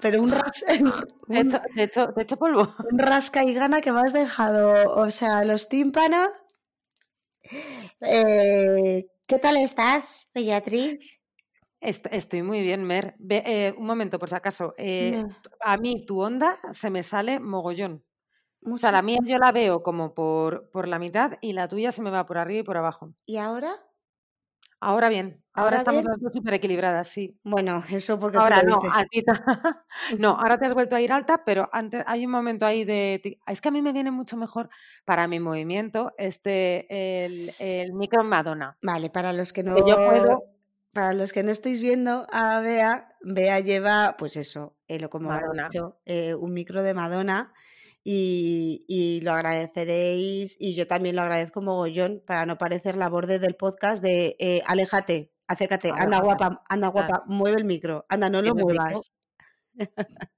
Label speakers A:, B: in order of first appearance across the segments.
A: pero un, ras-
B: De
A: un-
B: hecho, de hecho, de hecho polvo.
A: un rasca y gana que me has dejado, o sea, los tímpanos. Eh, ¿Qué tal estás, Beatriz?
B: Est- estoy muy bien, Mer. Ve- eh, un momento, por si acaso. eh,
A: No,
B: a mí tu onda se me sale mogollón. O sea, la mía yo la veo como por, por la mitad y la tuya se me va por arriba y por abajo.
A: ¿Y ahora?
B: Ahora bien, ahora,
A: ¿Ahora
B: estamos
A: bien?
B: las dos súper equilibradas, sí.
A: Bueno, eso porque
B: Ahora no, a ti no, ahora te has vuelto a ir alta, pero antes hay un momento ahí de... Es que a mí me viene mucho mejor para mi movimiento este, el, el micro Madonna.
A: Vale, para los que no,
B: Que yo puedo-
A: para los que no estáis viendo a Bea, Bea lleva, pues eso, eh, lo como ha
B: Madonna.
A: dicho, eh, un micro de Madonna y, y lo agradeceréis y yo también lo agradezco mogollón para no parecer la borde del podcast de eh, aléjate, acércate, anda guapa, anda
B: Claro.
A: guapa, mueve el micro, anda, no lo muevas.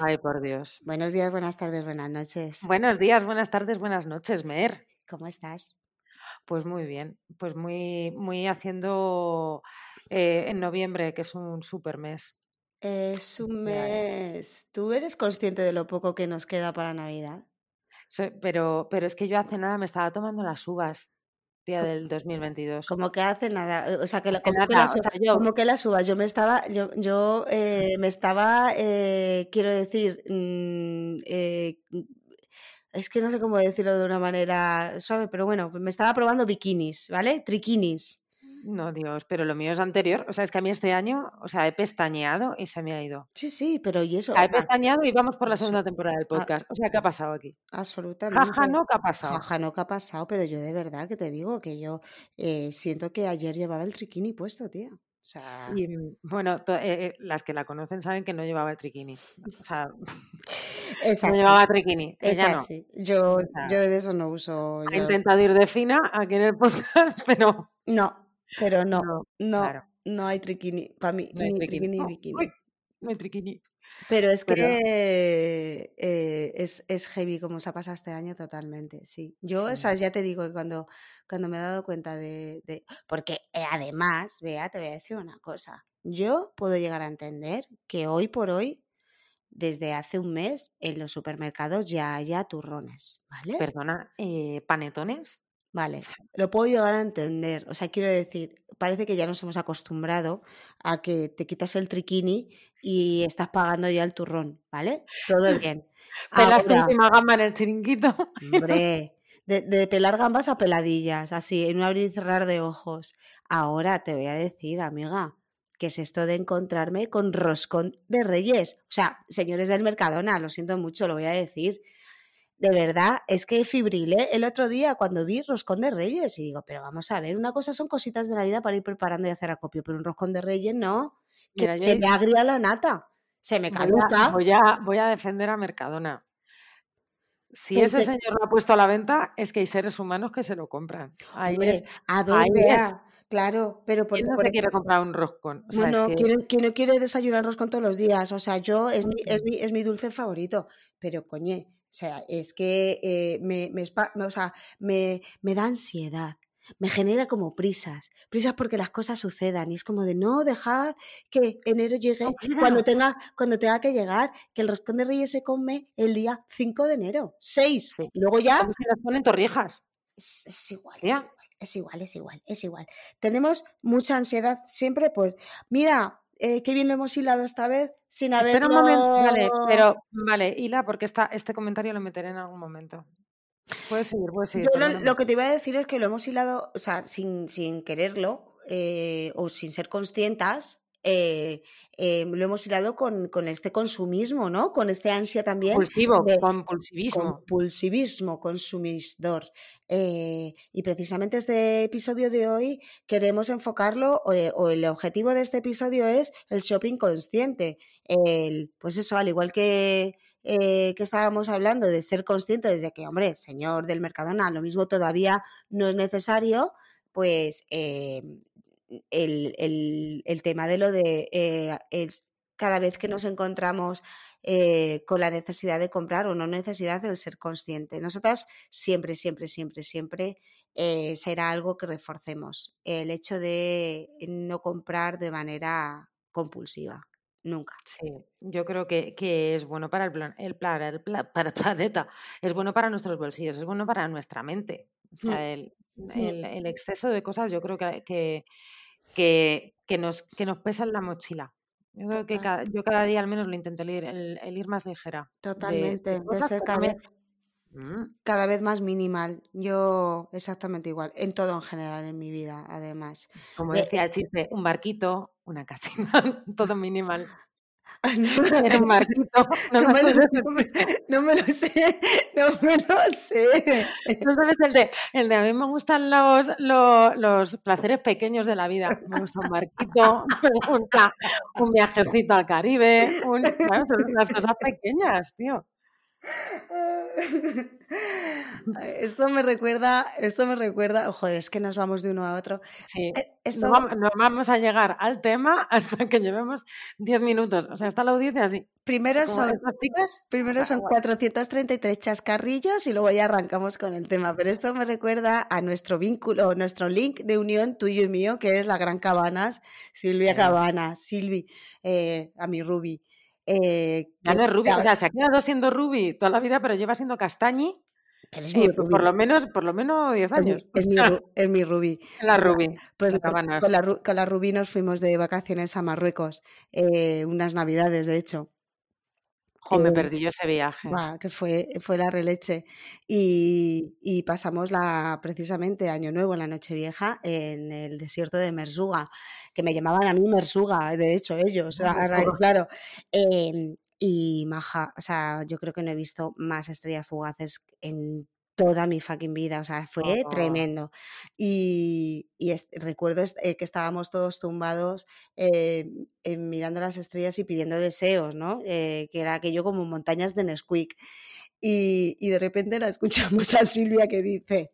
B: Ay, por Dios.
A: Buenos días, buenas tardes, buenas noches.
B: Buenos días, buenas tardes, buenas noches, Mer.
A: ¿Cómo estás?
B: Pues muy bien, pues muy, muy haciendo eh, en noviembre, que es un super mes.
A: Es un mes. ¿Tú eres consciente de lo poco que nos queda para Navidad?
B: Pero, pero es que yo hace nada me estaba tomando las uvas, tía del 2022.
A: Como que hace nada, eh, o sea, que la, como que
B: nada,
A: las,
B: o sea, yo-
A: como que las uvas, yo me estaba, yo, yo eh, me estaba, eh, quiero decir, mm, eh, mm, es que no sé cómo decirlo de una manera suave, pero bueno, me estaba probando bikinis, ¿vale? Triquinis.
B: No, Dios, pero lo mío es anterior. O sea, es que a mí este año, o sea, he pestañeado y se me ha ido.
A: Sí, sí, pero y eso,
B: O sea, he
A: ah,
B: pestañeado y vamos por la segunda temporada del
A: ah,
B: podcast. O sea, ¿qué ha pasado aquí?
A: absolutamente.
B: Jaja, no, ¿qué ha pasado?
A: Jaja, no, ¿qué ha pasado? Pero yo de verdad que te digo que yo eh, siento que ayer llevaba el triquini puesto, tía. O sea,
B: Y mm, bueno, eh, eh, las que la conocen saben que no llevaba el triquini. O sea,
A: es
B: no
A: así.
B: llevaba triquini.
A: Es
B: Ella no.
A: así. Yo,
B: O sea,
A: yo de eso no uso.
B: ha
A: Yo.
B: intentado ir de fina aquí en el podcast, pero
A: No, pero no,
B: no,
A: no,
B: claro,
A: no hay triquini. Para mí,
B: no hay
A: ni
B: triquini.
A: triquini ni
B: Oh,
A: bikini.
B: uy, no hay triquini.
A: Pero es
B: Pero
A: que eh, es, es heavy como se ha pasado este año totalmente, sí. Yo, o
B: sí.
A: sea, ya te digo que cuando, cuando me he dado cuenta de, de- Porque eh, además, vea, te voy a decir una cosa. Yo puedo llegar a entender que hoy por hoy, desde hace un mes, en los supermercados ya haya turrones, ¿vale?
B: Perdona, eh, ¿panetones?
A: Vale, lo puedo llegar a entender. O sea, quiero decir, parece que ya nos hemos acostumbrado a que te quitas el triquini y estás pagando ya el turrón, ¿vale? Todo bien.
B: Pelas tu última gamba en el chiringuito.
A: hombre, de, de pelar gambas a peladillas, así, en un abrir y cerrar de ojos. Ahora te voy a decir, amiga, que es esto de encontrarme con roscón de reyes. O sea, señores del Mercadona, lo siento mucho, lo voy a decir. De verdad, es que fibrilé el otro día cuando vi roscón de reyes y digo, pero vamos a ver, una cosa son cositas de la vida para ir preparando y hacer acopio, pero un roscón de reyes no, que
B: Mira,
A: se me agria la nata, se me caduca.
B: voy a, voy a defender a Mercadona. Si
A: Pues
B: ese señor lo ha puesto a la venta, es que hay seres humanos que se lo compran. Ahí es,
A: a ver,
B: ahí es.
A: claro, pero porque
B: ¿Quién no
A: por
B: quiere comprar un roscón? O sea, es que
A: ¿quién, quién no quiere desayunar roscón todos los días? O sea, yo es mi, es mi, es mi dulce favorito. Pero, coñe, o sea, es que eh, me, me, espa- me- o sea, me, me da ansiedad. Me genera como prisas. Prisas porque las cosas sucedan. Y es como de no, dejad que enero llegue
B: no,
A: cuando tenga, cuando tenga que llegar. Que el roscón de Reyes se come el día 5 de enero. 6.
B: sí.
A: Luego ya
B: si las ponen torrijas,
A: es, es igual, es
B: tía.
A: igual, es igual, es igual, es igual. Tenemos mucha ansiedad siempre, pues, mira, eh, qué bien lo hemos hilado esta vez sin
B: Espera un momento, vale, pero vale, hila, porque esta, este comentario lo meteré en algún momento. Puedes seguir, puedes seguir,
A: Yo lo, que te iba a decir es que lo hemos hilado, o sea, sin, sin quererlo eh, o sin ser conscientes, eh, eh, lo hemos hilado con, con este consumismo, ¿no? Con este ansia también
B: Compulsivo,
A: de
B: compulsivismo.
A: compulsivismo consumidor. Eh, y precisamente este episodio de hoy queremos enfocarlo, o, o el objetivo de este episodio es el shopping consciente. El, pues eso, al igual que eh, que estábamos hablando de ser conscientes de que, hombre, señor del Mercadona, lo mismo todavía no es necesario, pues eh, el, tema de lo de eh, cada vez que nos encontramos con la necesidad de comprar o no necesidad de ser consciente. Nosotras siempre, siempre, siempre, siempre será algo que reforcemos. El hecho de no comprar de manera compulsiva nunca.
B: Sí, yo creo que, es bueno para el, plan, el, para el planeta, es bueno para nuestros bolsillos, es bueno para nuestra mente. Mm. Mm. el, exceso de cosas yo creo que, que, que, nos, que nos pesa en la mochila. Yo creo que cada, yo cada día al menos lo intento el ir, el, ir más ligera.
A: Totalmente, de, ser cada vez, mm. cada vez más minimal. Yo exactamente igual, en todo en general en mi vida, además.
B: Como decía el chiste, un barquito, una casita, todo minimal.
A: Era un marquito. No, me lo, no, me lo, sé, no me lo sé.
B: No sabes el de, el de a mí me gustan los, los, los placeres pequeños de la vida. Me gusta un marquito, me gusta un viajecito al Caribe, un, son las cosas pequeñas, tío.
A: Esto me recuerda, esto me recuerda, ojo, es que nos vamos de uno a otro.
B: Sí, eh, no, vamos, a llegar al tema hasta que llevemos 10 minutos. O sea, está la audiencia así.
A: Primero son, primero son 433 chascarrillos y luego ya arrancamos con el tema. Pero esto me recuerda a nuestro vínculo, nuestro link de unión tuyo y mío, que es la Gran Cabanas, Silvia Cabanas, Silvi, eh, a mi Ruby.
B: Eh, o sea, se ha quedado siendo Ruby toda la vida, pero lleva siendo Castañi. Eh, por lo menos, por lo menos 10 años.
A: Es mi, es mi Ruby.
B: La Ruby.
A: Pues con, la, con la Ruby nos fuimos de vacaciones a Marruecos, eh, unas navidades, de hecho
B: me perdí yo ese viaje.
A: que fue, fue la releche. Y, y, pasamos la, precisamente Año Nuevo, en la Nochevieja, en el desierto de Mersuga, que me llamaban a mí Mersuga, de hecho, ellos, claro. Em, y Maja, o sea, yo creo que no he visto más estrellas fugaces en toda mi fucking vida, o sea, fue tremendo. Y, recuerdo eh, que estábamos todos tumbados eh, mirando las estrellas y pidiendo deseos, ¿no? Eh, que era aquello como montañas de Nesquik. Y, y de repente la escuchamos a Silvia que dice,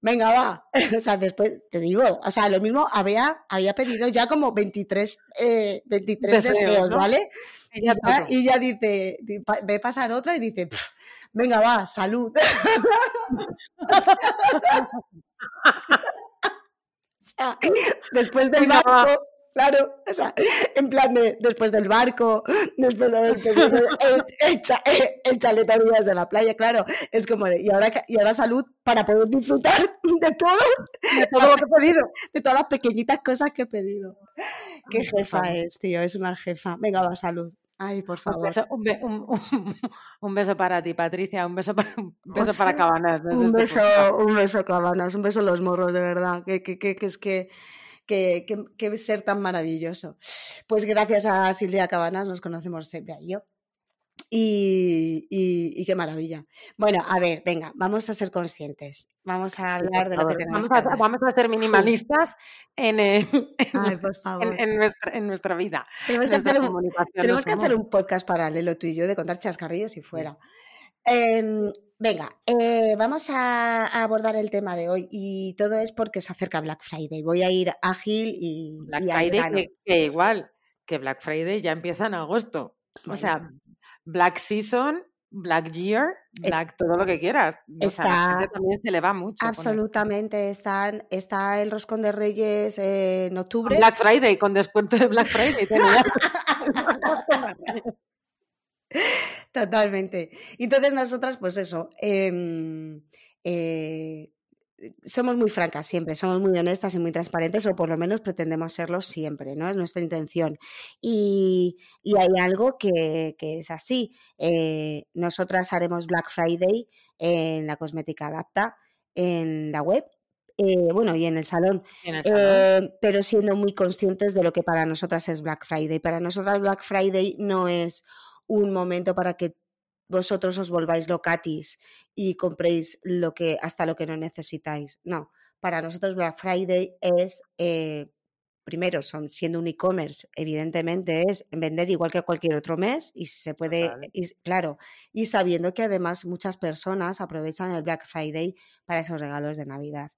A: venga, va. o sea, después te digo, o sea, lo mismo había, había pedido ya como 23, 23 deseos, ¿vale? Y ya, y ya, dice, ve pasar otra y dice, venga, va, salud. después del barco, claro, o sea, en plan de después del barco, después de haber el, el, de la playa, claro, es como de, y ahora, y ahora salud para poder disfrutar de todo,
B: de todo lo que he pedido,
A: de todas las pequeñitas cosas que he pedido. Qué jefa es, tío, es una jefa. Venga, va, salud. Ay, por favor.
B: Un beso, para ti, Patricia. Un beso para, un beso para Cabanas.
A: Un este beso, un beso, Cabanas. Un beso a los morros, de verdad. Que, que, que, que es que. Que, que, ser tan maravilloso. Pues gracias a Silvia Cabanas nos conocemos Silvia y yo. Y, qué maravilla. Bueno, a ver, venga, vamos a ser conscientes. Vamos a hablar de lo que tenemos.
B: Vamos a, vamos a ser minimalistas en,
A: En,
B: nuestra, en nuestra vida.
A: Tenemos, que hacer, un, tenemos que hacer un podcast paralelo tú y yo de contar chascarrillos y fuera. Em, venga, eh, vamos a, abordar el tema de hoy y todo es porque se acerca Black Friday. Voy a ir ágil y.
B: Black Friday, que, igual que Black Friday ya empieza en agosto. O sea, Black Season, Black Year, Black todo lo que quieras.
A: está,
B: también se le va mucho.
A: Absolutamente. Están, está el roscón de Reyes en octubre.
B: Black Friday, con descuento de Black Friday.
A: Totalmente. Entonces nosotras, pues eso, eh, eh, somos muy francas siempre, somos muy honestas y muy transparentes, o por lo menos pretendemos serlo siempre, ¿no? Es nuestra intención. Y, hay algo que, es así. Eh, nosotras haremos Black Friday en la cosmética adapta, en la web. Eh, bueno, y en el salón, eh, pero siendo muy conscientes de lo que para nosotras es Black Friday. Para nosotras Black Friday no es un momento para que vosotros os volváis locatis y compréis lo que, hasta lo que no necesitáis. No, para nosotros Black Friday es eh, primero, son siendo un e-commerce, evidentemente es vender igual que cualquier otro mes y se puede, claro, y sabiendo que además muchas personas aprovechan el Black Friday para esos regalos de Navidad.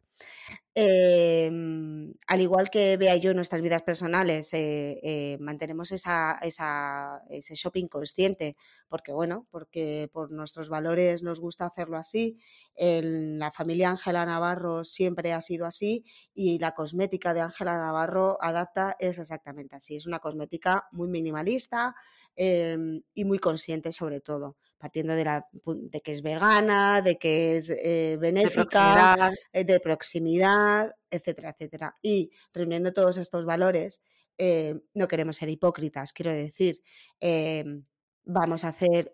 A: Em, al igual que vea yo en nuestras vidas personales, eh, eh, mantenemos esa, ese shopping consciente, porque bueno, porque por nuestros valores nos gusta hacerlo así. En la familia Ángela Navarro siempre ha sido así y la cosmética de Ángela Navarro adapta es exactamente así. Es una cosmética muy minimalista em, y muy consciente sobre todo partiendo de, la, de que es vegana, de que es eh, benéfica, eh, de proximidad. etcétera, etcétera. Y reuniendo todos estos valores, eh, no queremos ser hipócritas, quiero decir, vamos a hacer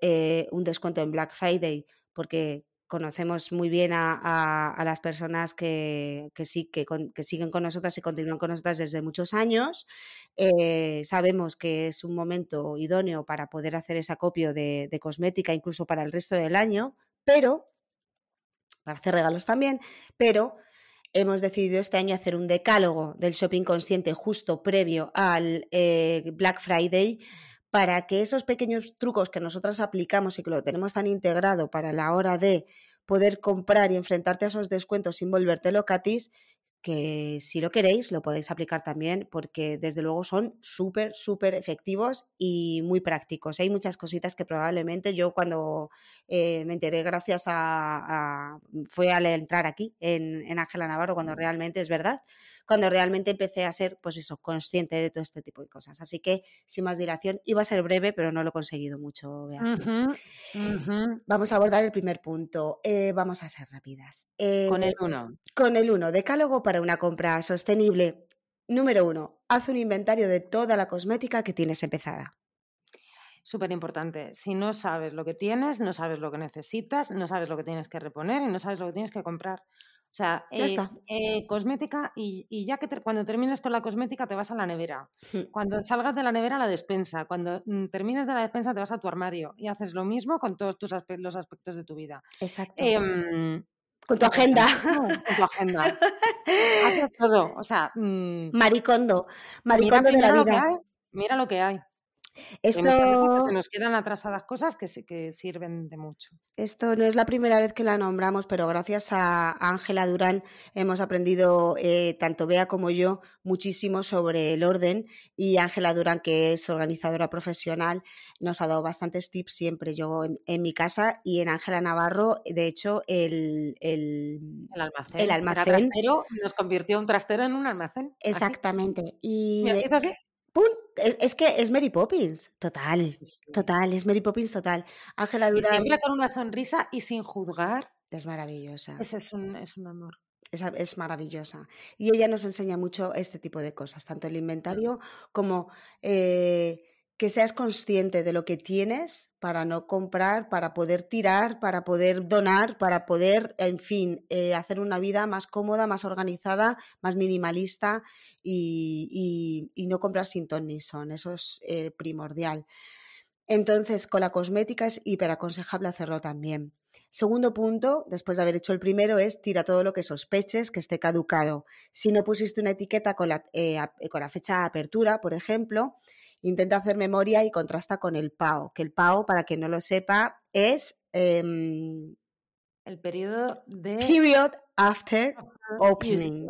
A: un descuento en Black Friday porque conocemos muy bien a, las personas que, siguen con nosotras y continúan con nosotras desde muchos años. Eh, sabemos que es un momento idóneo para poder hacer ese acopio de, de cosmética, incluso para el resto del año, pero para hacer regalos también, pero hemos decidido este año hacer un decálogo del shopping consciente justo previo al eh, Black Friday para que esos pequeños trucos que nosotras aplicamos y que lo tenemos tan integrado para la hora de poder comprar y enfrentarte a esos descuentos sin volverte locatis, que si lo queréis lo podéis aplicar también porque desde luego son súper, súper efectivos y muy prácticos. Hay muchas cositas que probablemente yo cuando eh, me enteré gracias a, fue al entrar aquí en Ángela Navarro cuando realmente es verdad cuando realmente empecé a ser, pues eso, consciente de todo este tipo de cosas. Así que, sin más dilación, iba a ser breve, pero no lo he conseguido mucho. Vamos a abordar el primer punto. Eh, vamos a ser rápidas.
B: con el 1.
A: Con el 1. Decálogo para una compra sostenible. Número 1. Haz un inventario de toda la cosmética que tienes empezada.
B: Súper importante. Si no sabes lo que tienes, no sabes lo que necesitas, no sabes lo que tienes que reponer y no sabes lo que tienes que comprar. O sea, eh, eh, cosmética y, ya que cuando termines con la cosmética te vas a la nevera. Cuando salgas de la nevera a la despensa. Cuando mm, termines de la despensa te vas a tu armario y haces lo mismo con todos tus los aspectos de tu vida.
A: Exacto. Em, con tu agenda.
B: Con tu agenda. Haces todo. O sea.
A: Mm, Maricondo. Maricondo de la vida.
B: mira lo que hay. Esto... se nos quedan atrasadas cosas que, que sirven de mucho.
A: Esto no es la primera vez que la nombramos, pero gracias a Ángela Durán hemos aprendido, eh, tanto Bea como yo, muchísimo sobre el orden. Y Ángela Durán, que es organizadora profesional, nos ha dado bastantes tips siempre. Yo en, mi casa y en Ángela Navarro, de hecho, el,
B: el, almacén. El almacén. nos convirtió un trastero en un almacén.
A: Exactamente. Y. Es, que es Mary Poppins, total, total, es Mary Poppins total. Ángela Durán.
B: Y siempre con una sonrisa y sin juzgar.
A: Es maravillosa.
B: Ese es un, es un amor.
A: Es, es, maravillosa. Y ella nos enseña mucho este tipo de cosas, tanto el inventario como eh, que seas consciente de lo que tienes para no comprar, para poder tirar, para poder donar, para poder, en fin, eh, hacer una vida más cómoda, más organizada, más minimalista y, no comprar sin ton ni son. Eso es eh, primordial. Entonces, con la cosmética es hiperaconsejable hacerlo también. Segundo punto, después de haber hecho el primero, es tira todo lo que sospeches que esté caducado. Si no pusiste una etiqueta con la, eh, con la fecha de apertura, por ejemplo, intenta hacer memoria y contrasta con el PAO, que el PAO, para quien no lo sepa, es... Em,
B: el periodo de...
A: Period after opening.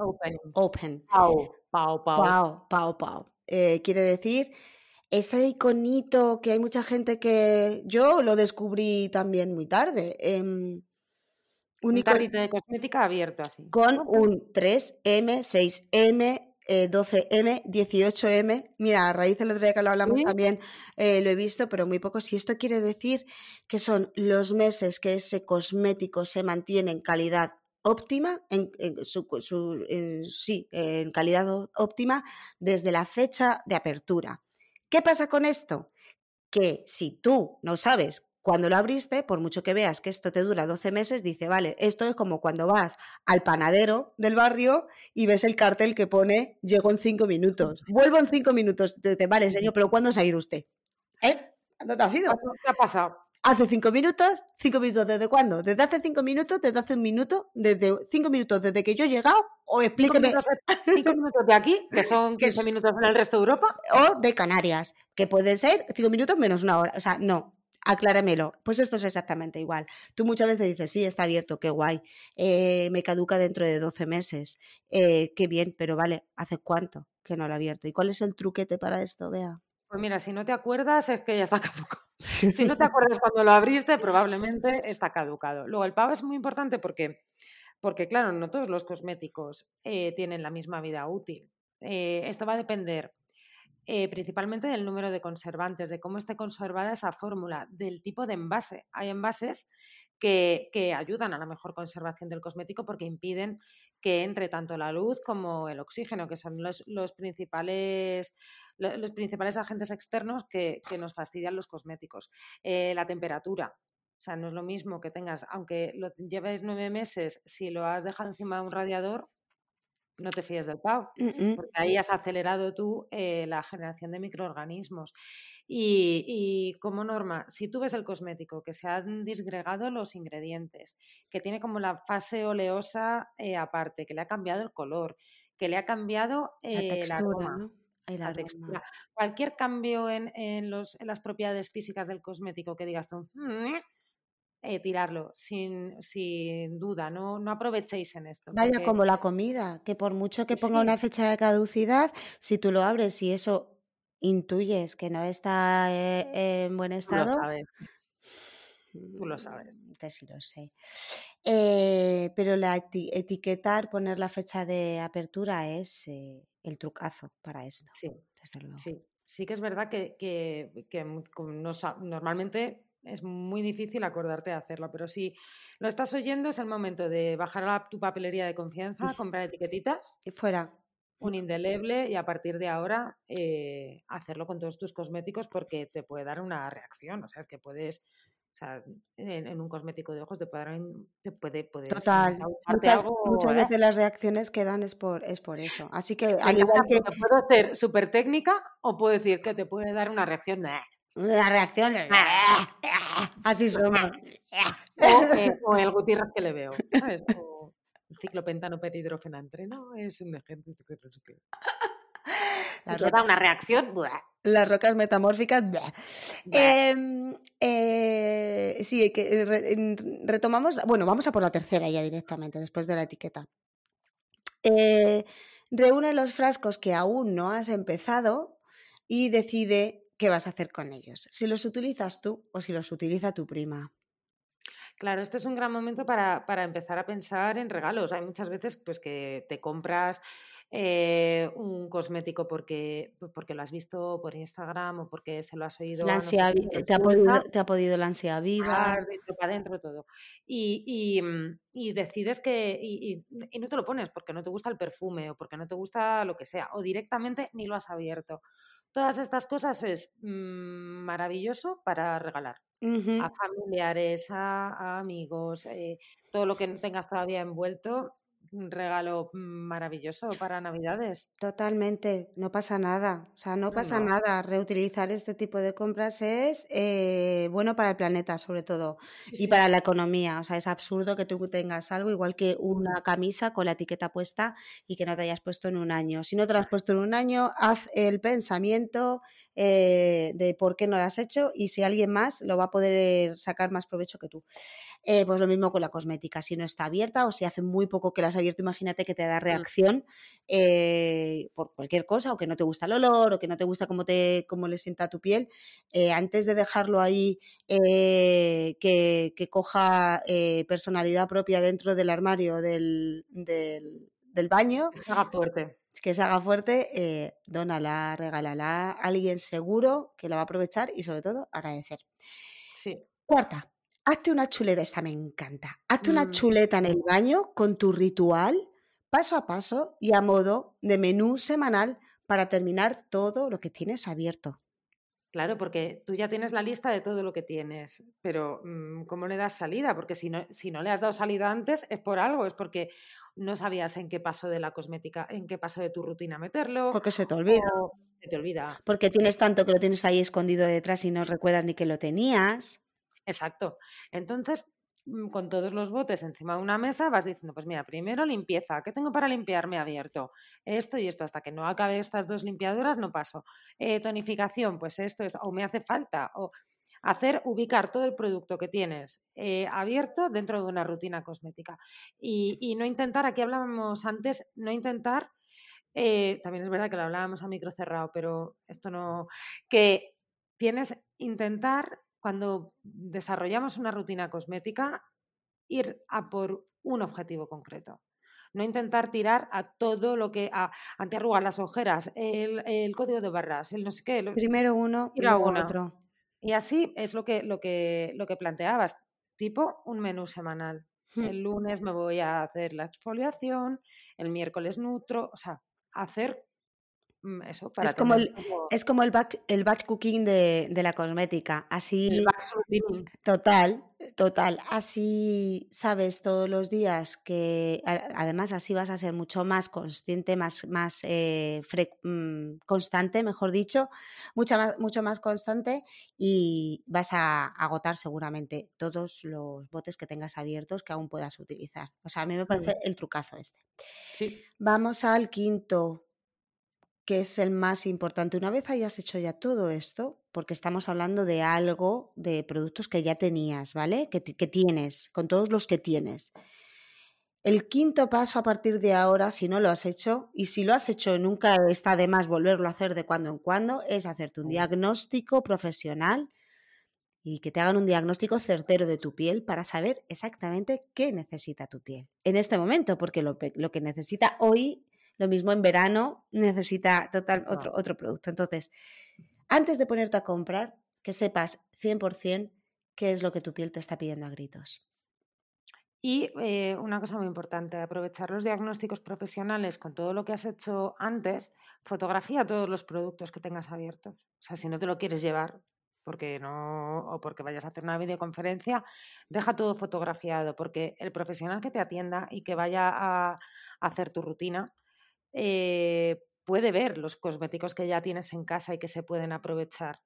A: Open.
B: PAO, PAO,
A: PAO. PAO, PAO, eh, quiere decir ese iconito que hay mucha gente que yo lo descubrí también muy tarde.
B: Em, un, iconito de cosmética abierto así.
A: Con un 3M, 6M, 12M, eh, 18M. Mira, a raíz del otro día que lo hablamos también eh, lo he visto, pero muy poco. Si esto quiere decir que son los meses que ese cosmético se mantiene en calidad óptima, en, su, sí, en calidad óptima desde la fecha de apertura. ¿Qué pasa con esto? Que si tú no sabes cuando lo abriste, por mucho que veas que esto te dura 12 meses, dice, vale, esto es como cuando vas al panadero del barrio y ves el cartel que pone, llego en 5 minutos, vuelvo en 5 minutos, te, vale, señor, pero ¿cuándo se ha ido usted? ¿Eh? ¿Dónde ha ido?
B: ¿Qué ha pasado?
A: hace cinco minutos, cinco minutos desde cuándo, desde hace cinco minutos, desde hace un minuto, desde cinco minutos desde que yo he llegado, o explíqueme.
B: Cinco minutos, de aquí, que son 15 minutos en el resto de Europa.
A: O de Canarias, que puede ser cinco minutos menos una hora. O sea, no, acláramelo. Pues esto es exactamente igual. Tú muchas veces dices, sí, está abierto, qué guay. Eh, me caduca dentro de 12 meses. Eh, qué bien, pero vale, ¿hace cuánto que no lo ha abierto? ¿Y cuál es el truquete para esto, Vea?
B: Pues mira, si no te acuerdas es que ya está caducado. Si no te acuerdas cuando lo abriste, probablemente está caducado. Luego, el pago es muy importante porque, porque claro, no todos los cosméticos eh, tienen la misma vida útil. esto va a depender eh, principalmente del número de conservantes, de cómo esté conservada esa fórmula, del tipo de envase. Hay envases que, ayudan a la mejor conservación del cosmético porque impiden que entre tanto la luz como el oxígeno, que son los, principales, los principales agentes externos que, nos fastidian los cosméticos. Eh, la temperatura, o sea, no es lo mismo que tengas, aunque lo lleves nueve meses, si lo has dejado encima de un radiador, no te fíes del PAU, porque ahí has acelerado tú eh, la generación de microorganismos. Y, como norma, si tú ves el cosmético que se han disgregado los ingredientes, que tiene como la fase oleosa eh, aparte, que le ha cambiado el color, que le ha cambiado eh, la aroma, la textura. Cualquier cambio en, en, los, en, las propiedades físicas del cosmético que digas tú, mm, eh, tirarlo, sin, sin, duda, no, no aprovechéis en esto.
A: Vaya como la comida, que por mucho que ponga una fecha de caducidad, si tú lo abres y eso intuyes que no está eh, en buen estado.
B: Tú lo sabes. Tú lo sabes.
A: Mm, que sí lo sé. Eh, pero la etiquetar, poner la fecha de apertura es el trucazo para esto.
B: Sí, sí. Sí que es verdad que, que, que normalmente es muy difícil acordarte de hacerlo, pero si lo estás oyendo es el momento de bajar a tu papelería de confianza, comprar etiquetitas.
A: Y fuera.
B: Un indeleble y a partir de ahora eh, hacerlo con todos tus cosméticos porque te puede dar una reacción. O sea, es que puedes, o sea, en, un cosmético de ojos te puede, te puede,
A: Total. Muchas, muchas ¿eh? veces las reacciones que dan es por, es por eso. Así que al igual que...
B: Puedo ser súper técnica o puedo decir que te puede dar una reacción.
A: La reacción. Así somos.
B: Eh, o, el Gutiérrez que le veo. ¿sabes? O el ciclopentano perhidrofenantre. No, es un ejemplo. La roca, una reacción.
A: Las rocas metamórficas. Em, eh, sí, que retomamos. Bueno, vamos a por la tercera ya directamente, después de la etiqueta. Eh, reúne los frascos que aún no has empezado y decide qué vas a hacer con ellos, si los utilizas tú o si los utiliza tu prima.
B: Claro, este es un gran momento para, empezar a pensar en regalos. Hay muchas veces pues, que te compras eh, un cosmético porque, porque lo has visto por Instagram o porque se lo has oído.
A: La ansia, te, ha podido, te, ha podido, la ansia viva.
B: Has para adentro todo. Y, y, decides que. Y, y, no te lo pones porque no te gusta el perfume o porque no te gusta lo que sea. O directamente ni lo has abierto. Todas estas cosas es mm, maravilloso para regalar a familiares, a, amigos, eh, todo lo que tengas todavía envuelto un regalo maravilloso para Navidades.
A: Totalmente, no pasa nada. O sea, no pasa nada. Reutilizar este tipo de compras es eh, bueno para el planeta, sobre todo, y para la economía. O sea, es absurdo que tú tengas algo igual que una camisa con la etiqueta puesta y que no te hayas puesto en un año. Si no te lo has puesto en un año, haz el pensamiento eh, de por qué no lo has hecho y si alguien más lo va a poder sacar más provecho que tú. Eh, pues lo mismo con la cosmética, si no está abierta o si hace muy poco que la has abierto, imagínate que te da mm. reacción eh, por cualquier cosa, o que no te gusta el olor, o que no te gusta cómo, te, cómo le sienta a tu piel, eh, antes de dejarlo ahí que, coja personalidad propia dentro del armario del, del, baño.
B: Que se haga fuerte.
A: Que se haga fuerte, dónala, regálala a alguien seguro que la va a aprovechar y sobre todo agradecer.
B: Sí.
A: Cuarta, Hazte una chuleta, esta me encanta. Hazte una mm. chuleta en el baño con tu ritual, paso a paso y a modo de menú semanal para terminar todo lo que tienes abierto.
B: Claro, porque tú ya tienes la lista de todo lo que tienes, pero mm, ¿cómo le das salida? Porque si no, si no le has dado salida antes es por algo, es porque no sabías en qué paso de la cosmética, en qué paso de tu rutina meterlo.
A: Porque se te olvida.
B: Se te olvida.
A: Porque tienes tanto que lo tienes ahí escondido detrás y no recuerdas ni que lo tenías.
B: Exacto. Entonces, mm, con todos los botes encima de una mesa, vas diciendo, pues mira, primero limpieza, ¿qué tengo para limpiarme abierto? Esto y esto, hasta que no acabe estas dos limpiadoras no paso. Eh, tonificación, pues esto, esto, o me hace falta, o hacer, ubicar todo el producto que tienes eh, abierto dentro de una rutina cosmética. Y, no intentar, aquí hablábamos antes, no intentar, eh, también es verdad que lo hablábamos a micro cerrado, pero esto no, que tienes intentar, cuando desarrollamos una rutina cosmética, ir a por un objetivo concreto. No intentar tirar a todo lo que. a antiarrugar las ojeras, el, código de barras, el no sé qué.
A: Primero uno y luego otro.
B: Y así es lo que, lo que, lo que planteabas, tipo un menú semanal. Hmm. El lunes me voy a hacer la exfoliación, el miércoles nutro, o sea, hacer eso para
A: es como el es como el batch, el batch cooking de, de la cosmética así
B: el
A: total Total, así sabes todos los días que además así vas a ser mucho más consciente, más, más eh, mm, constante, mejor dicho, mucho más, mucho más constante y vas a agotar seguramente todos los botes que tengas abiertos que aún puedas utilizar. O sea, a mí me parece el trucazo este.
B: Sí.
A: Vamos al quinto que es el más importante. Una vez hayas hecho ya todo esto, porque estamos hablando de algo, de productos que ya tenías, ¿vale? Que, tienes, con todos los que tienes. El quinto paso a partir de ahora, si no lo has hecho, y si lo has hecho nunca está de más volverlo a hacer de cuando en cuando, es hacerte un diagnóstico profesional y que te hagan un diagnóstico certero de tu piel para saber exactamente qué necesita tu piel en este momento, porque lo, lo que necesita hoy lo mismo en verano necesita total otro, otro producto. Entonces, antes de ponerte a comprar, que sepas 100% qué es lo que tu piel te está pidiendo a gritos.
B: Y eh, una cosa muy importante, aprovechar los diagnósticos profesionales con todo lo que has hecho antes, fotografía todos los productos que tengas abiertos. O sea, si no te lo quieres llevar, porque no, o porque vayas a hacer una videoconferencia, deja todo fotografiado, porque el profesional que te atienda y que vaya a hacer tu rutina, eh, puede ver los cosméticos que ya tienes en casa y que se pueden aprovechar.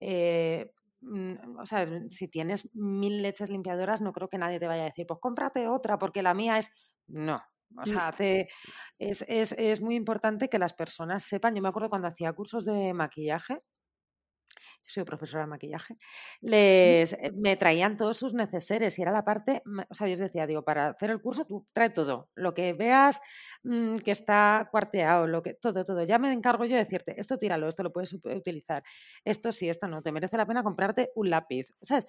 B: Eh, mm, o sea, si tienes mil leches limpiadoras, no creo que nadie te vaya a decir, pues cómprate otra, porque la mía es. No. O mm. sea, hace, es, es, es muy importante que las personas sepan. Yo me acuerdo cuando hacía cursos de maquillaje, soy profesora de maquillaje, les, eh, me traían todos sus neceseres y era la parte, o sea, yo les decía, digo, para hacer el curso tú trae todo, lo que veas mm, que está cuarteado, lo que, todo, todo, ya me encargo yo de decirte, esto tíralo, esto lo puedes utilizar, esto sí, esto no, te merece la pena comprarte un lápiz, ¿sabes?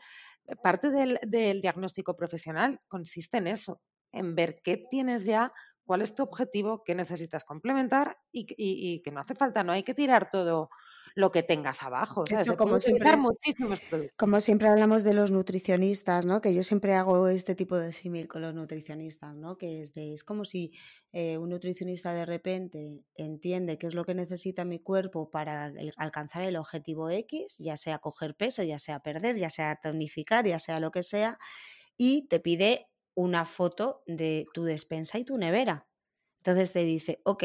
B: Parte del, del diagnóstico profesional consiste en eso, en ver qué tienes ya cuál es tu objetivo, qué necesitas complementar y, y, que no hace falta, no hay que tirar todo lo que tengas abajo.
A: como, siempre, muchísimos productos. como siempre hablamos de los nutricionistas, ¿no? que yo siempre hago este tipo de símil con los nutricionistas, ¿no? que es, de, es como si eh, un nutricionista de repente entiende qué es lo que necesita mi cuerpo para alcanzar el objetivo X, ya sea coger peso, ya sea perder, ya sea tonificar, ya sea lo que sea, y te pide una foto de tu despensa y tu nevera. Entonces te dice, ok,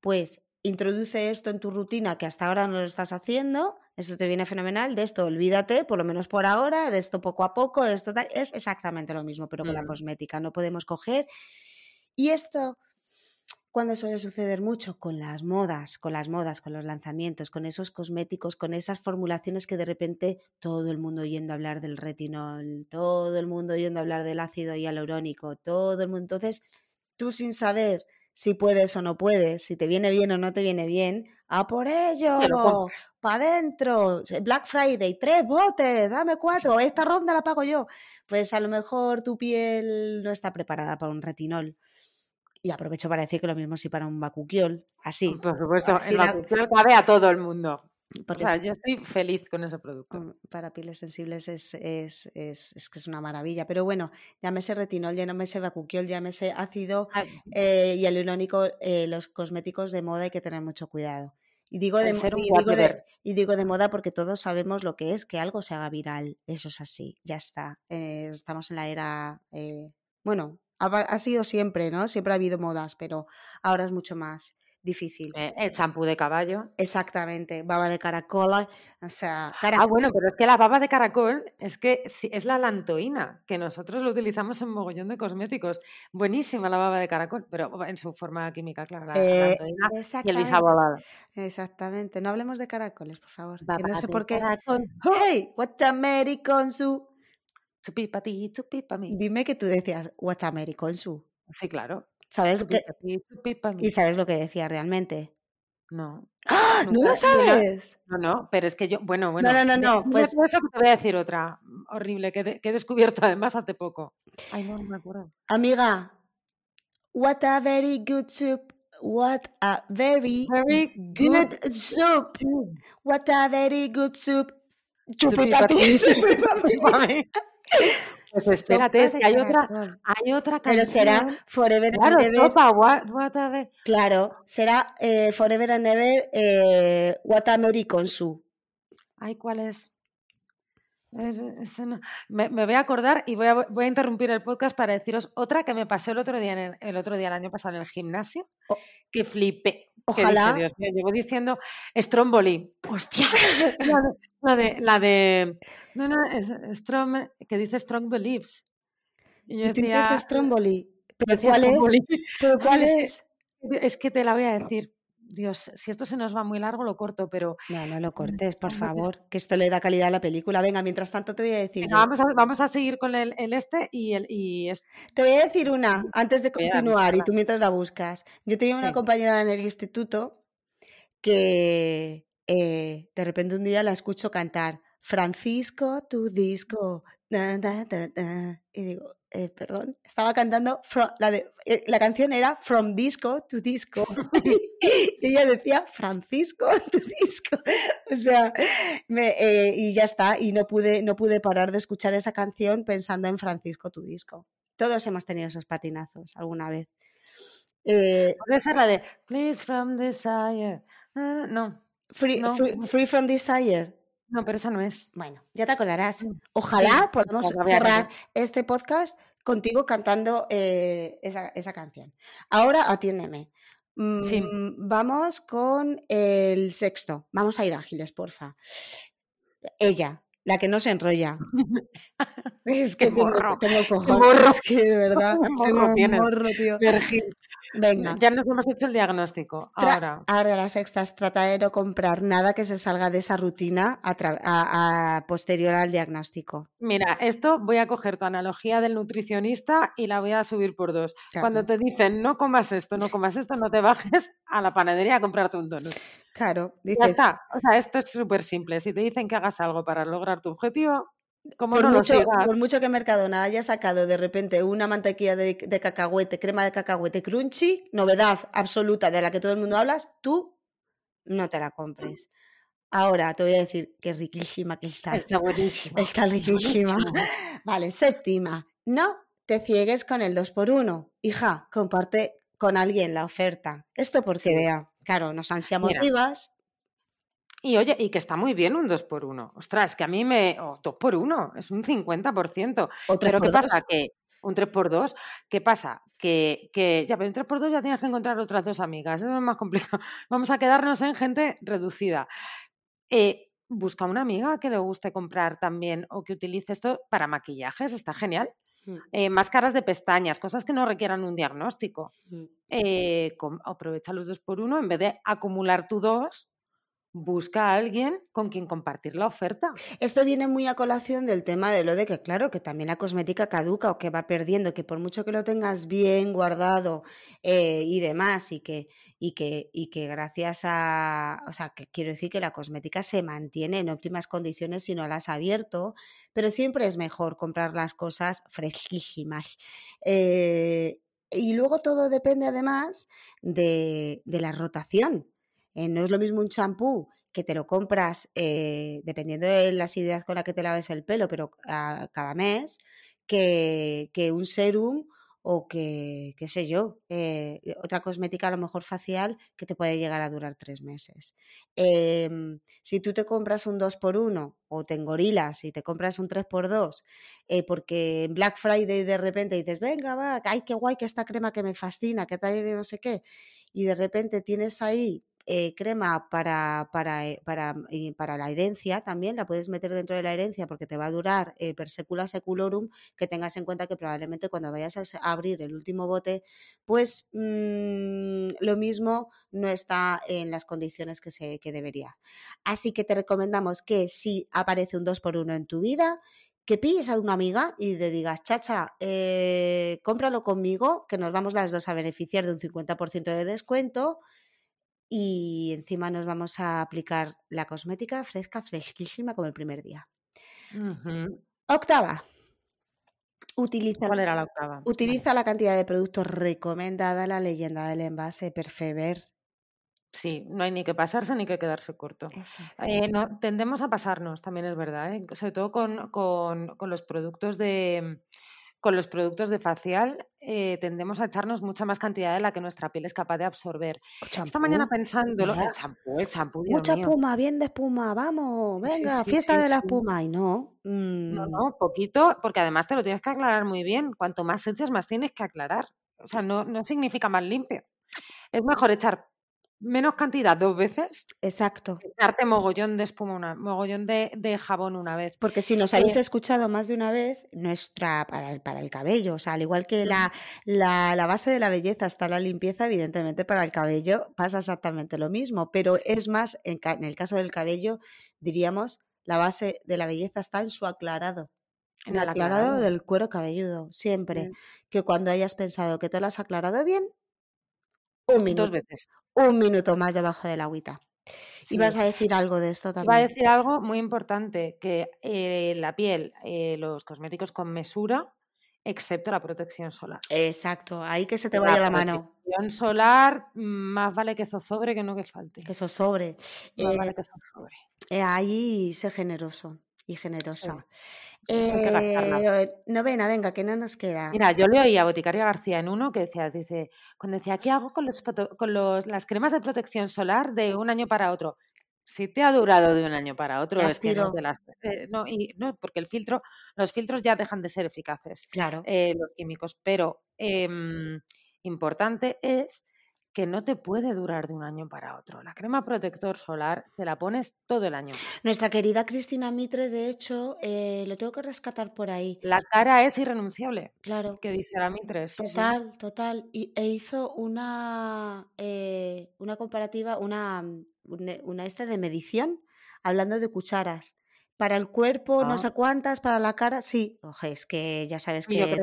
A: pues introduce esto en tu rutina que hasta ahora no lo estás haciendo, esto te viene fenomenal, de esto olvídate, por lo menos por ahora, de esto poco a poco, de esto tal, es exactamente lo mismo, pero con la cosmética, no podemos coger. Y esto, cuando suele suceder mucho con las modas, con las modas, con los lanzamientos, con esos cosméticos, con esas formulaciones que de repente todo el mundo oyendo hablar del retinol, todo el mundo oyendo hablar del ácido hialurónico, todo el mundo, entonces tú sin saber si puedes o no puedes, si te viene bien o no te viene bien, a por ello, para adentro, Black Friday, tres botes, dame cuatro, esta ronda la pago yo. Pues a lo mejor tu piel no está preparada para un retinol. Y aprovecho para decir que lo mismo si para un bacuquiol, así.
B: Por supuesto, el bacuquiol cabe a todo el mundo. Porque yo estoy feliz con ese producto.
A: Para pieles sensibles es, es, es, es, que es una maravilla. Pero bueno, llámese retinol, llámese bacuquiol, llámese ácido eh, y hialurónico, eh, los cosméticos de moda hay que tener mucho cuidado. Y digo, de, y, digo de, moda porque todos sabemos lo que es que algo se haga viral. Eso es así, ya está. Eh, estamos en la era, bueno, ha, ha sido siempre, ¿no? Siempre ha habido modas, pero ahora es mucho más difícil.
B: Eh, el champú de caballo.
A: Exactamente, baba de caracol, o sea,
B: Ah, bueno, pero es que la baba de caracol es que es la lantoína, que nosotros lo utilizamos en mogollón de cosméticos. Buenísima la baba de caracol, pero en su forma química, claro, la
A: Eh,
B: lantoína y el bisabolado.
A: exactamente. No hablemos de caracoles, por favor. Que no sé por qué.
B: caracol.
A: Hey, what American su.
B: Chupi pa ti, chupi pa mí.
A: Dime que tú decías what American su.
B: Sí, claro.
A: ¿Sabes. Y sabes lo que decía realmente.
B: No,
A: ¡Ah! ¿No lo sabes?
B: no, no, pero es que yo, bueno,
A: No,
B: bueno,
A: no, no, no.
B: dime
A: Pues
B: eso que te voy a decir otra horrible que, de- que he descubierto además hace poco. Ay, no, no me acuerdo.
A: Amiga, what a very good soup. What a very
B: Very
A: good
B: good
A: soup. What a very good soup.
B: Chupi
A: Chupi
B: Pues espérate, es que hay otra, hay otra
A: Pero será
B: canción.
A: Forever and
B: Claro,
A: Ever.
B: sopa, what, what a ve-
A: Claro, será eh, Forever and Ever eh, Mary Consu.
B: Ay, ¿cuál es? Me, me voy a acordar y voy a, voy a interrumpir el podcast para deciros otra que me pasó el otro día, en el, el otro día, el año pasado en el gimnasio,
A: O-
B: que flipé.
A: Ojalá.
B: Dios mío, llevo diciendo Stromboli. Hostia, la de, la de, la de- no, no, es Strom, que dice Strong Beliefs. Y yo
A: Y tú dices Stromboli. ¿Pero cuál es? ¿Pero cuál
B: es?
A: Es
B: que te la voy a decir. Dios, si esto se nos va muy largo, lo corto, pero
A: No, no lo cortes, por favor, que esto le da calidad a la película. Venga, mientras tanto te voy a decir
B: Venga, vamos a, vamos a seguir con el, el este y el y este.
A: Te voy a decir una antes de continuar y tú mientras la buscas. Yo tenía una
B: Sí.
A: compañera en el instituto que eh, de repente un día la escucho cantar Francisco, tu disco. da, da, da, da", Y digo, eh, perdón, estaba cantando la, de, eh, la canción era From Disco to Disco. y ella decía Francisco, tu disco. O sea, me, eh, y ya está. Y no pude, no pude parar de escuchar esa canción pensando en Francisco, tu disco. Todos hemos tenido esos patinazos alguna vez.
B: Puede ser la de Please from Desire. No,
A: free,
B: No,
A: free- free from Desire.
B: No, pero esa no es.
A: Bueno, ya te acordarás.
B: Sí,
A: Ojalá
B: sí,
A: podamos cerrar este podcast contigo cantando eh, esa, esa canción. Ahora atiéndeme.
B: Sí.
A: Mm, Vamos con el sexto. Vamos a ir ágiles, porfa. Ella, la que no se enrolla. Es que tengo, tengo cojones,
B: morro.
A: es que de verdad
B: morro
A: tengo morro, tío.
B: Virgil.
A: Venga.
B: Ya nos hemos hecho el diagnóstico. Ahora,
A: Ahora la sexta es trata de no comprar nada que se salga de esa rutina a tra- a- a posterior al diagnóstico.
B: mira, esto voy a coger tu analogía del nutricionista y la voy a subir por dos. Cuando te dicen no comas esto, no comas esto, no te bajes a la panadería a comprarte un donut.
A: claro,
B: Ya
A: dices,
B: está. O sea, esto es súper simple. Si te dicen que hagas algo para lograr tu objetivo, como
A: por
B: no
A: mucho,
B: sigas,
A: por mucho que Mercadona haya sacado de repente una mantequilla de, de cacahuete, crema de cacahuete crunchy, novedad absoluta de la que todo el mundo hablas, tú no te la compres. Ahora te voy a decir que riquísima que está.
B: está buenísimo.
A: Está riquísima. Vale, séptima. No te ciegues con el 2x1. Hija, comparte con alguien la oferta. Esto porque
B: Sí.
A: vea. Claro, nos ansiamos
B: Mira.
A: vivas.
B: Y oye, y que está muy bien un 2 por 1 Ostras, que a mí me. O 2 por 1 es un 50%.
A: O
B: Pero ¿qué
A: 3x2.
B: pasa? Que un 3 por 2 ¿qué pasa? Que, que ya, pero un 3 por 2 ya tienes que encontrar otras dos amigas. Eso es más complicado. Vamos a quedarnos en gente reducida. Eh, busca una amiga que le guste comprar también o que utilice esto para maquillajes, está genial.
A: Mm,
B: Eh, máscaras de pestañas, cosas que no requieran un diagnóstico.
A: mm.
B: Eh, aprovecha los dos por uno en vez de acumular tu dos. Busca a alguien con quien compartir la oferta.
A: Esto viene muy a colación del tema de lo de que, claro, que también la cosmética caduca o que va perdiendo, que por mucho que lo tengas bien guardado eh, y demás, y que, y, que, y que gracias a, o sea, que quiero decir que la cosmética se mantiene en óptimas condiciones si no la has abierto, pero siempre es mejor comprar las cosas fresquísimas. Eh, y luego todo depende además de, de la rotación. Eh, no es lo mismo un champú que te lo compras eh, dependiendo de la asiduidad con la que te laves el pelo, pero cada mes, que, un serum o que, qué sé yo, eh, otra cosmética a lo mejor facial que te puede llegar a durar tres meses. Em, si tú te compras un 2x1 o te engorilas y te compras un 3x2 eh, porque en Black Friday de repente dices, venga, va, ay, qué guay que esta crema que me fascina, que tal no sé qué, y de repente tienes ahí eh, crema para, para, eh, para, para, la herencia también, la puedes meter dentro de la herencia porque te va a durar eh, per secula seculorum, que tengas en cuenta que probablemente cuando vayas a abrir el último bote, pues mm, lo mismo no está en las condiciones que, se, que debería. Así que te recomendamos que si aparece un 2x1 en tu vida, que pilles a una amiga y le digas, chacha, cómpralo conmigo, que nos vamos las dos a beneficiar de un 50% de descuento y encima nos vamos a aplicar la cosmética fresca, fresquísima como el primer día. Octava. Utiliza,
B: ¿Cuál era la octava?
A: Utiliza la cantidad de productos recomendada la leyenda del envase Perfever.
B: Sí, no hay ni que pasarse ni que quedarse corto. Eh, no, tendemos a pasarnos, también es verdad, ¿eh? sobre todo con, con, con los productos de con los productos de facial eh, tendemos a echarnos mucha más cantidad de la que nuestra piel es capaz de absorber. Esta mañana pensándolo, el champú, el champú.
A: Mucha espuma, bien de espuma, vamos, venga, fiesta de la espuma. Y no.
B: No, mm. no, poquito, porque además te lo tienes que aclarar muy bien. Cuanto más eches, más tienes que aclarar. O sea, no, no significa más limpio. Es mejor echar menos cantidad dos veces.
A: Exacto.
B: Darte mogollón de espuma, una, mogollón de, de, jabón una vez.
A: Porque si nos habéis eh escuchado más de una vez, nuestra para el, para el cabello, o sea, al igual que la, la, la, base de la belleza está la limpieza, evidentemente para el cabello pasa exactamente lo mismo, pero es más, en, en el caso del cabello, diríamos, la base de la belleza está en su aclarado. En el aclarado, del cuero cabelludo, siempre. Que cuando hayas pensado que te lo has aclarado bien, un minuto.
B: Dos veces.
A: Un minuto más debajo del agüita. Y vas a decir algo de esto también.
B: Va a decir algo muy importante, que eh, la piel, eh, los cosméticos con mesura, excepto la protección solar.
A: Exacto, ahí que se te vaya la, mano.
B: Protección solar, más vale que zozobre que no que falte.
A: Que zozobre.
B: Más vale que zozobre.
A: Eh, ahí sé generoso y generosa. Eh, novena, venga, que no nos queda.
B: Mira, yo le oí a Boticaria García en uno que decía, dice, cuando decía, ¿qué hago con, los con los, las cremas de protección solar de un año para otro? Si te ha durado de un año para otro, es que no, las, eh, no, y, no, porque el filtro, los filtros ya dejan de ser eficaces,
A: claro.
B: Eh, los químicos, pero em, importante es que no te puede durar de un año para otro. La crema protector solar te la pones todo el año.
A: Nuestra querida Cristina Mitre, de hecho, eh, lo tengo que rescatar por ahí.
B: La cara es irrenunciable.
A: Claro.
B: Que dice la Mitre.
A: total, total. Y, e hizo una, eh, una comparativa, una, una esta de medición, hablando de cucharas. Para el cuerpo, no ah. sé cuántas, para la cara, sí. Oje, es que ya sabes que,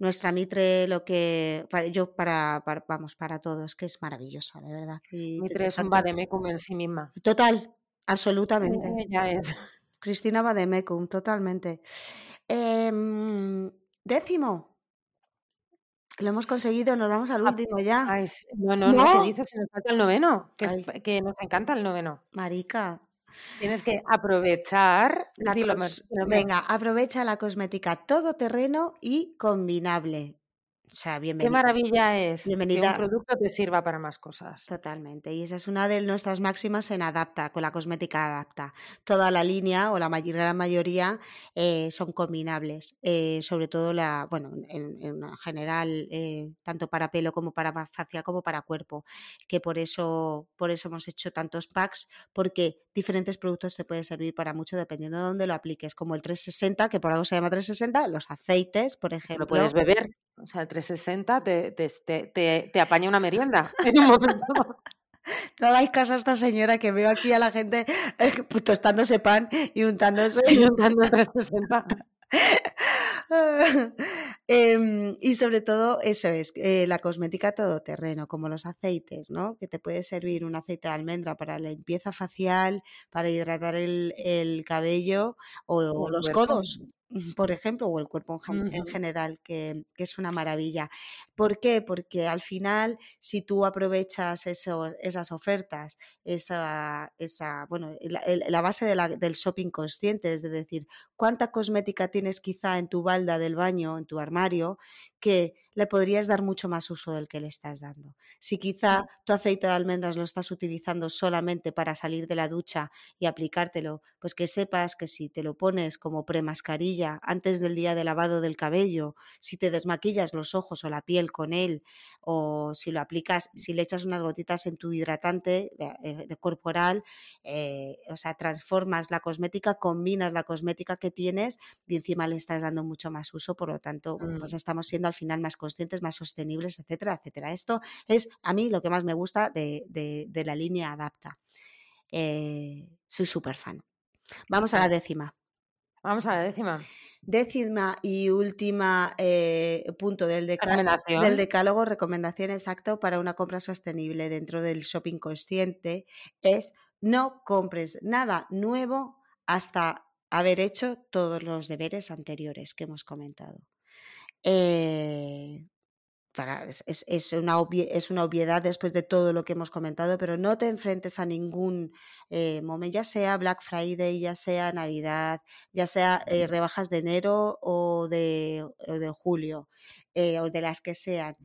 A: nuestra Mitre, lo que. Para, yo, para, Vamos, para todos, que es maravillosa, de verdad.
B: mitre es un vademecum en sí misma.
A: Total, absolutamente.
B: ya es.
A: Cristina Vademecum, totalmente. Em, décimo. Lo hemos conseguido, nos vamos al ah, último ya.
B: no, no, no, ¿qué dices? Nos falta el noveno, que, que nos encanta el noveno.
A: Marica,
B: Tienes que aprovechar.
A: La venga, aprovecha la cosmética todoterreno y combinable. O sea, bienvenida.
B: Qué maravilla es Bienvenida. que un producto te sirva para más cosas.
A: Totalmente. Y esa es una de nuestras máximas en Adapta, con la cosmética Adapta. Toda la línea o la gran mayoría eh, son combinables. Eh, sobre todo la, bueno, en, general, eh, tanto para pelo como para facial como para cuerpo. Que por eso, por eso hemos hecho tantos packs, porque diferentes productos te pueden servir para mucho dependiendo de dónde lo apliques. Como el 360, que por algo se llama 360, los aceites, por ejemplo.
B: Lo puedes beber. O sea, el 360 te, te, te, te apaña una merienda en un momento.
A: No hagáis caso a esta señora que veo aquí a la gente eh, tostándose pan y untándose.
B: Y untando el 360.
A: Em, y sobre todo, eso es, eh, la cosmética todoterreno, como los aceites, ¿no? Que te puede servir un aceite de almendra para la limpieza facial, para hidratar el, cabello o, los codos. por ejemplo, o el cuerpo en, general, que, es una maravilla. ¿Por qué? Porque al final, si tú aprovechas esas ofertas, esa, esa bueno, la, base del shopping consciente, es decir, cuánta cosmética tienes quizá en tu balda del baño, en tu armario, que le podrías dar mucho más uso del que le estás dando. Si quizá tu aceite de almendras lo estás utilizando solamente para salir de la ducha y aplicártelo, pues que sepas que si te lo pones como premascarilla antes del día de lavado del cabello, si te desmaquillas los ojos o la piel con él, o si lo aplicas, si le echas unas gotitas en tu hidratante de, eh, corporal, eh, o sea, transformas la cosmética, combinas la cosmética que tienes y encima le estás dando mucho más uso, por lo tanto, pues mm. estamos siendo al final más conscientes, más sostenibles, etcétera, etcétera. Esto es a mí lo que más me gusta de, la línea Adapta. Eh, soy súper fan. Vamos a la décima.
B: Vamos a la décima.
A: Décima y última eh, punto del, del decálogo, recomendación exacto para una compra sostenible dentro del shopping consciente es no compres nada nuevo hasta haber hecho todos los deberes anteriores que hemos comentado. Eh, es, una es, una obviedad después de todo lo que hemos comentado, pero no te enfrentes a ningún eh, momento, ya sea Black Friday, ya sea Navidad, ya sea eh, rebajas de enero o de, o de julio, o de las que sean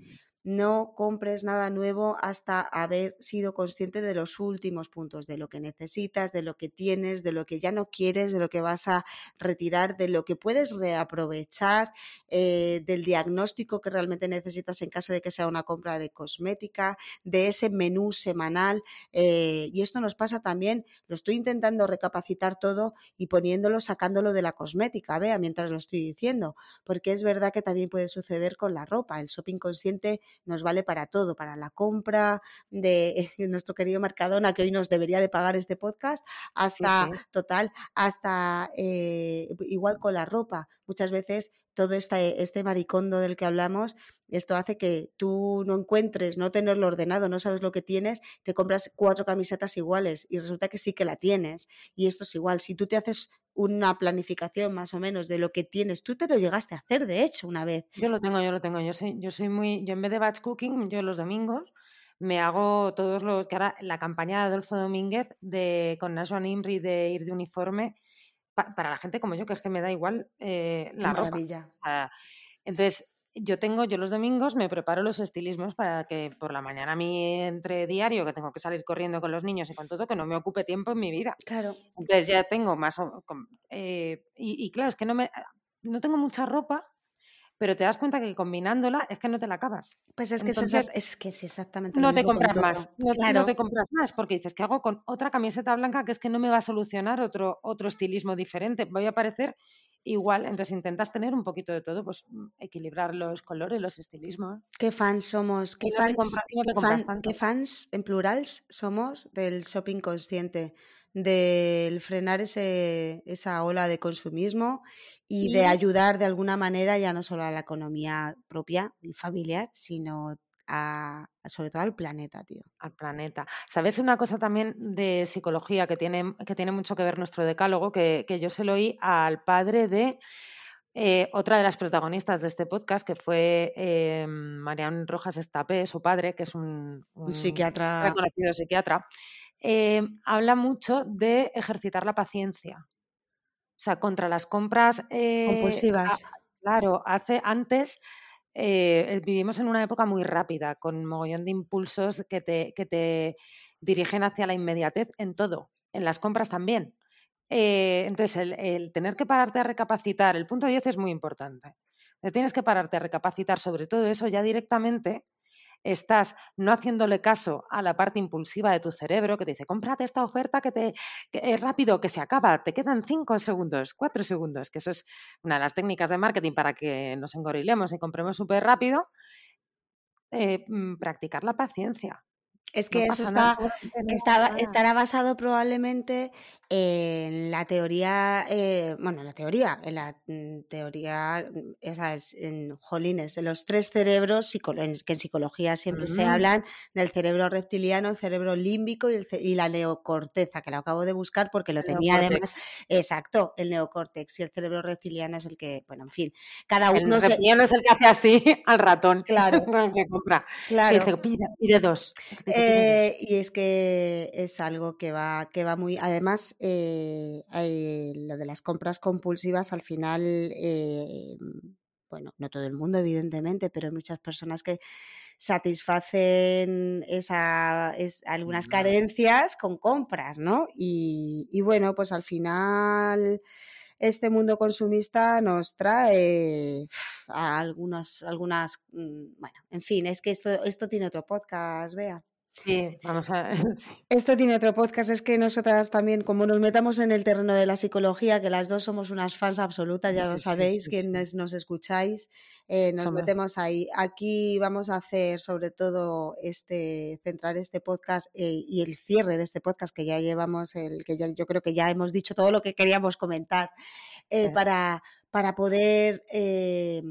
A: no compres nada nuevo hasta haber sido consciente de los últimos puntos, de lo que necesitas, de lo que tienes, de lo que ya no quieres, de lo que vas a retirar, de lo que puedes reaprovechar, eh, del diagnóstico que realmente necesitas en caso de que sea una compra de cosmética, de ese menú semanal. Eh, y esto nos pasa también, lo estoy intentando recapacitar todo y poniéndolo, sacándolo de la cosmética, vea, mientras lo estoy diciendo, porque es verdad que también puede suceder con la ropa. El shopping consciente nos vale para todo, para la compra de nuestro querido Mercadona, que hoy nos debería de pagar este podcast, hasta, total, hasta eh, igual con la ropa. Muchas veces todo este, este maricondo del que hablamos, esto hace que tú no encuentres, no tenerlo ordenado, no sabes lo que tienes, te compras cuatro camisetas iguales y resulta que sí que la tienes. Y esto es igual, si tú te haces una planificación más o menos de lo que tienes. Tú te lo llegaste a hacer, de hecho, una vez.
B: Yo lo tengo, yo lo tengo. Yo soy, yo soy muy, yo en vez de batch cooking, yo los domingos me hago todos los, que ahora la campaña de Adolfo Domínguez de, con Nashwan Imri de ir de uniforme, para la gente como yo, que es que me da igual eh, la Maravilla. entonces, yo tengo, yo los domingos me preparo los estilismos para que por la mañana a mí entre diario, que tengo que salir corriendo con los niños y con todo, que no me ocupe tiempo en mi vida.
A: Claro.
B: Entonces ya tengo más... Eh, y, claro, es que no, me, no tengo mucha ropa, pero te das cuenta que combinándola es que no te la acabas.
A: Pues es que, es, que es exactamente
B: No te compras más, no, te compras más, porque dices, ¿qué hago con otra camiseta blanca que es que no me va a solucionar otro, otro estilismo diferente? Voy a parecer igual, entonces intentas tener un poquito de todo, pues mm, equilibrar los colores, los estilismos.
A: ¿Qué fans somos? ¿Qué, fans, en plural somos del shopping consciente? Del frenar ese, esa ola de consumismo y, de ayudar de alguna manera ya no solo a la economía propia y familiar, sino sobre todo al planeta, tío.
B: Al planeta. ¿Sabes una cosa también de psicología que tiene, que tiene mucho que ver nuestro decálogo? Que, yo se lo oí al padre de eh, otra de las protagonistas de este podcast, que fue eh, Marian Rojas Estapé, su padre, que es un,
A: psiquiatra.
B: reconocido psiquiatra, eh, habla mucho de ejercitar la paciencia. O sea, contra las compras
A: compulsivas.
B: claro, hace antes eh, vivimos en una época muy rápida, con mogollón de impulsos que te, que te dirigen hacia la inmediatez en todo, en las compras también. Eh, entonces, el, tener que pararte a recapacitar, el punto 10 es muy importante. Tienes que pararte a recapacitar sobre todo eso ya directamente estás no haciéndole caso a la parte impulsiva de tu cerebro que te dice, cómprate esta oferta que te es rápido, que se acaba, te quedan cinco segundos, cuatro segundos, que eso es una de las técnicas de marketing para que nos engorilemos y compremos súper rápido, eh, mm, practicar la paciencia.
A: Es que eso está, estará basado probablemente en la teoría, eh, bueno, la teoría, en la mm, teoría, mm, esa es en Jolines, de los tres cerebros, que en psicología siempre se mm. hablan del cerebro reptiliano, el cerebro límbico y, la neocorteza, que lo acabo de buscar porque lo tenía además, exacto, el neocórtex y el cerebro reptiliano es el que, bueno, en fin, cada uno...
B: El reptiliano es el que hace así al ratón,
A: claro,
B: que compra, claro. y dice, pide, dos.
A: Eh, y es que es algo que va, que va muy, además, eh, eh, lo de las compras compulsivas al final, eh, bueno, no todo el mundo evidentemente, pero hay muchas personas que satisfacen esa, algunas carencias con compras, ¿no? Y, y, bueno, pues al final este mundo consumista nos trae a algunas, algunas, mm, bueno, en fin, es que esto, esto tiene otro podcast, vea.
B: Sí, vamos a.
A: Esto tiene otro podcast, es que nosotras también, como nos metamos en el terreno de la psicología, que las dos somos unas fans absolutas, ya lo sabéis, quienes nos escucháis, eh, nos metemos ahí. Aquí vamos a hacer sobre todo este, centrar este podcast eh, y el cierre de este podcast que ya llevamos, el que ya, yo creo que ya hemos dicho todo lo que queríamos comentar, eh, para, para poder eh,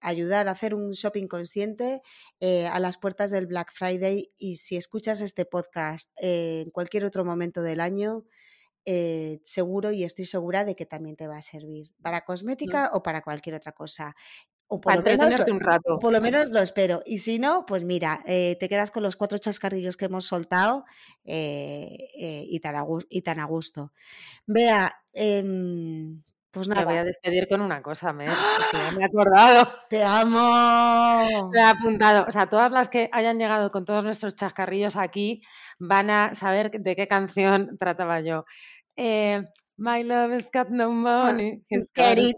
A: ayudar a hacer un shopping consciente eh, a las puertas del Black Friday y si escuchas este podcast eh, en cualquier otro momento del año, seguro y estoy segura de que también te va a servir para cosmética o para cualquier otra cosa.
B: O por, lo menos, un rato.
A: por lo menos lo espero. Y si no, pues mira, te quedas con los cuatro chascarrillos que hemos soltado y, tan a, y tan a gusto. Vea, em, pues nada.
B: Me voy a despedir con una cosa, Mer, ¡Ah! me he acordado.
A: ¡Te amo!
B: Me he apuntado. O sea, todas las que hayan llegado con todos nuestros chascarrillos aquí van a saber de qué canción trataba yo. Eh, My love has got no money.
A: He's getting,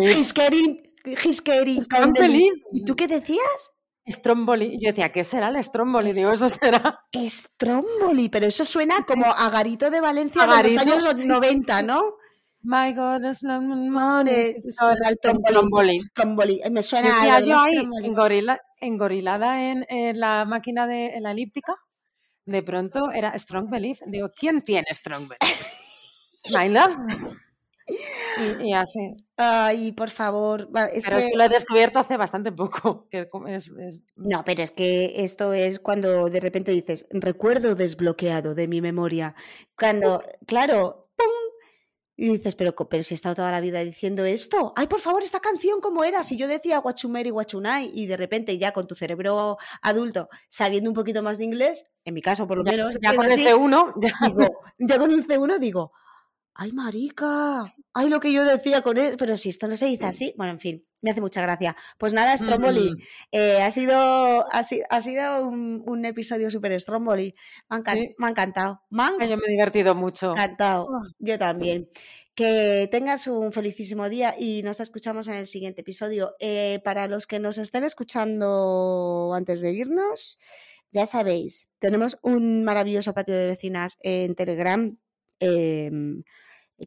A: he's getting, he's getting ¿Y tú qué decías?
B: Stromboli. Yo decía, ¿qué será el Stromboli? Digo, eso será.
A: Stromboli, pero eso suena como a Garito de Valencia de los años 90, ¿no?
B: My God, es no
A: money.
B: Stromboli.
A: Me suena a
B: yo ahí engorilada en, en, la máquina de en la elíptica. De pronto era Strong Belief. Digo, ¿quién tiene Strong Belief? My love. Y, así.
A: Ay, por favor.
B: Es pero que... es que lo he descubierto hace bastante poco. Que es,
A: No, pero es que esto es cuando de repente dices, recuerdo desbloqueado de mi memoria. Cuando, claro, y dices, pero, pero si he estado toda la vida diciendo esto, ay, por favor, esta canción, ¿cómo era? Si yo decía Guachumeri, Guachunai, y de repente ya con tu cerebro adulto, sabiendo un poquito más de inglés, en mi caso por lo menos,
B: ya, con el C1,
A: ya. con el C1 digo, ay, marica, ay, lo que yo decía con él, pero si esto no se dice así, bueno, en fin, me hace mucha gracia. Pues nada, Stromboli, mm. eh, ha sido, ha, ha sido un, episodio súper Stromboli, me, ha encantado.
B: Yo me he divertido mucho.
A: Encantado, ah. yo también. Que tengas un felicísimo día y nos escuchamos en el siguiente episodio. Eh, para los que nos estén escuchando antes de irnos, ya sabéis, tenemos un maravilloso patio de vecinas en Telegram. Em,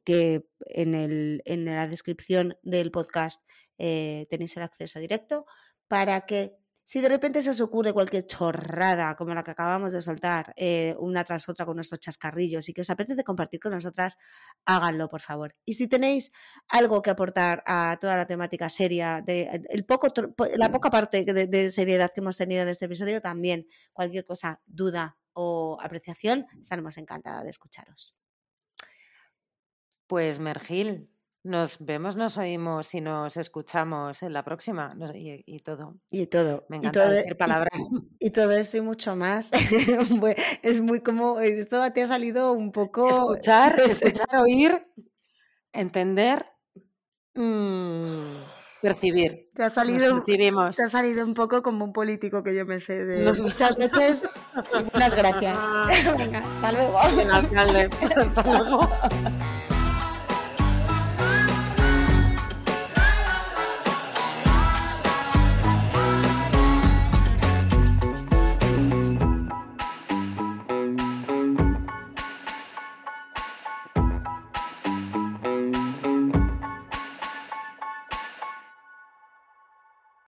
A: que en, el, en la descripción del podcast eh, tenéis el acceso directo para que si de repente se os ocurre cualquier chorrada como la que acabamos de soltar eh, una tras otra con nuestros chascarrillos y que os apetece compartir con nosotras, háganlo por favor. Y si tenéis algo que aportar a toda la temática seria, de, el poco, la poca parte de, seriedad que hemos tenido en este episodio, también cualquier cosa, duda o apreciación, estaremos encantada de escucharos.
B: Pues Mergil, nos vemos, nos oímos y nos escuchamos en la próxima y, todo.
A: Y todo.
B: Me encanta
A: y
B: decir palabras.
A: Y, todo esto y mucho más. es muy como, esto te ha salido un poco...
B: Escuchar, escuchar, oír, entender, mm, percibir.
A: Te ha, salido, te ha salido un poco como un político que yo me sé de muchas noches. Muchas gracias. Venga, hasta luego.
B: hasta luego.